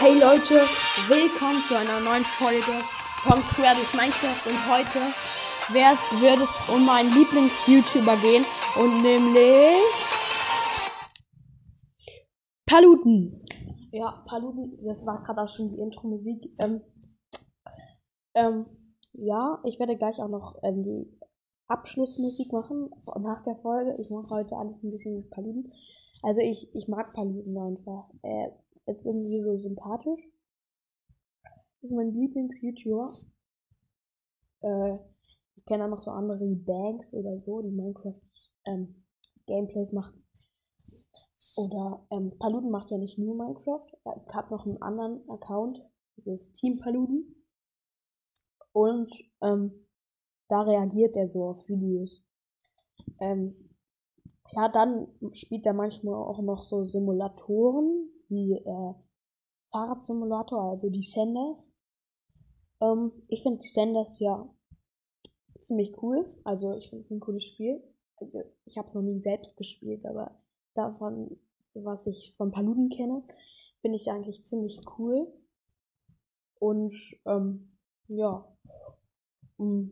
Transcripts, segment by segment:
Hey Leute, willkommen zu einer neuen Folge von Creative Minecraft und heute wird es um meinen Lieblings-YouTuber gehen und nämlich Paluten. Ja, Paluten, das war gerade auch schon die Intro-Musik. Ähm, ähm, ja, ich werde gleich auch noch ähm, die Abschlussmusik machen nach der Folge. Ich mache heute alles ein bisschen mit Paluten. Also ich, ich mag Paluten einfach. Er ist irgendwie so sympathisch. Das ist mein Lieblings-YouTuber. Äh, ich kenne auch noch so andere wie Banks oder so, die Minecraft ähm, Gameplays machen. Oder ähm, Paluten macht ja nicht nur Minecraft. Er hat noch einen anderen Account. Das ist Team Paluten. Und ähm, da reagiert er so auf Videos. Ähm, ja, dann spielt er manchmal auch noch so Simulatoren, wie äh, Fahrradsimulator, also die Senders. Ähm, ich finde die Senders ja ziemlich cool. Also ich finde es ein cooles Spiel. Also ich habe es noch nie selbst gespielt, aber davon, was ich von Paluden kenne, finde ich eigentlich ziemlich cool. Und ähm, ja. Mm.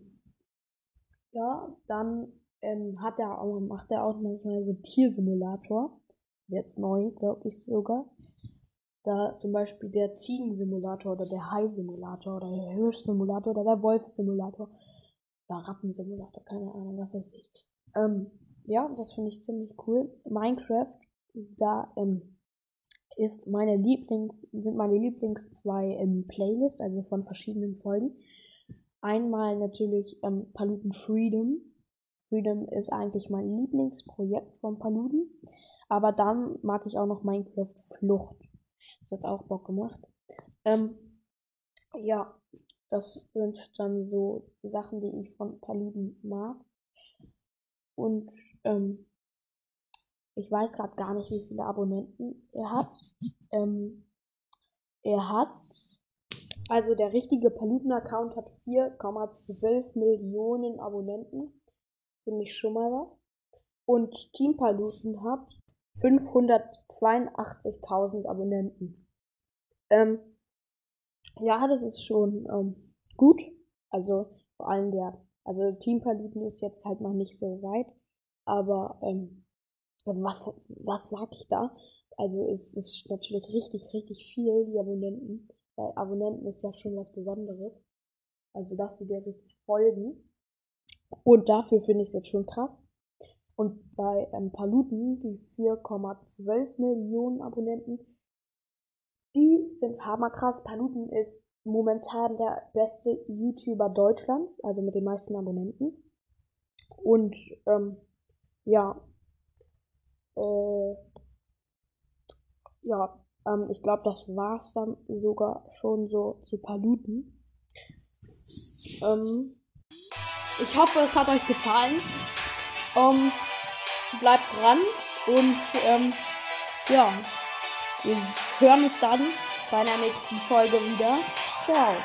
Ja, dann ähm, hat er auch, macht er auch manchmal so Tiersimulator. Jetzt neu, glaube ich sogar. Da zum Beispiel der Ziegensimulator oder der Hai-Simulator oder der Hirsch-Simulator oder der Wolf-Simulator. Oder Rattensimulator, keine Ahnung, was weiß ich. Ähm, ja, das finde ich ziemlich cool. Minecraft, da ähm, ist meine Lieblings, sind meine Lieblings zwei im Playlist, also von verschiedenen Folgen. Einmal natürlich ähm, Paluten Freedom, Freedom ist eigentlich mein Lieblingsprojekt von Paluden. Aber dann mag ich auch noch Minecraft Flucht. Das hat auch Bock gemacht. Ähm, ja, das sind dann so Sachen, die ich von Paluden mag. Und ähm, ich weiß gerade gar nicht, wie viele Abonnenten er hat. Ähm, er hat, also der richtige Paluden-Account hat 4,12 Millionen Abonnenten. Finde ich schon mal was. Und Team Paluten hat 582.000 Abonnenten. Ähm, ja, das ist schon ähm, gut. Also vor allem der, also Team Paluten ist jetzt halt noch nicht so weit. Aber ähm, also was, was sag ich da? Also es ist natürlich richtig, richtig viel, die Abonnenten. Weil Abonnenten ist ja schon was Besonderes. Also dass die dir richtig folgen. Und dafür finde ich es jetzt schon krass. Und bei ähm, Paluten, die 4,12 Millionen Abonnenten, die sind hammerkrass. Paluten ist momentan der beste YouTuber Deutschlands, also mit den meisten Abonnenten. Und ähm, ja, äh, ja, ähm, ich glaube, das war's dann sogar schon so zu Paluten. Ähm, ich hoffe, es hat euch gefallen. Um, ähm, bleibt dran und ähm, ja, wir hören uns dann bei der nächsten Folge wieder. Ciao.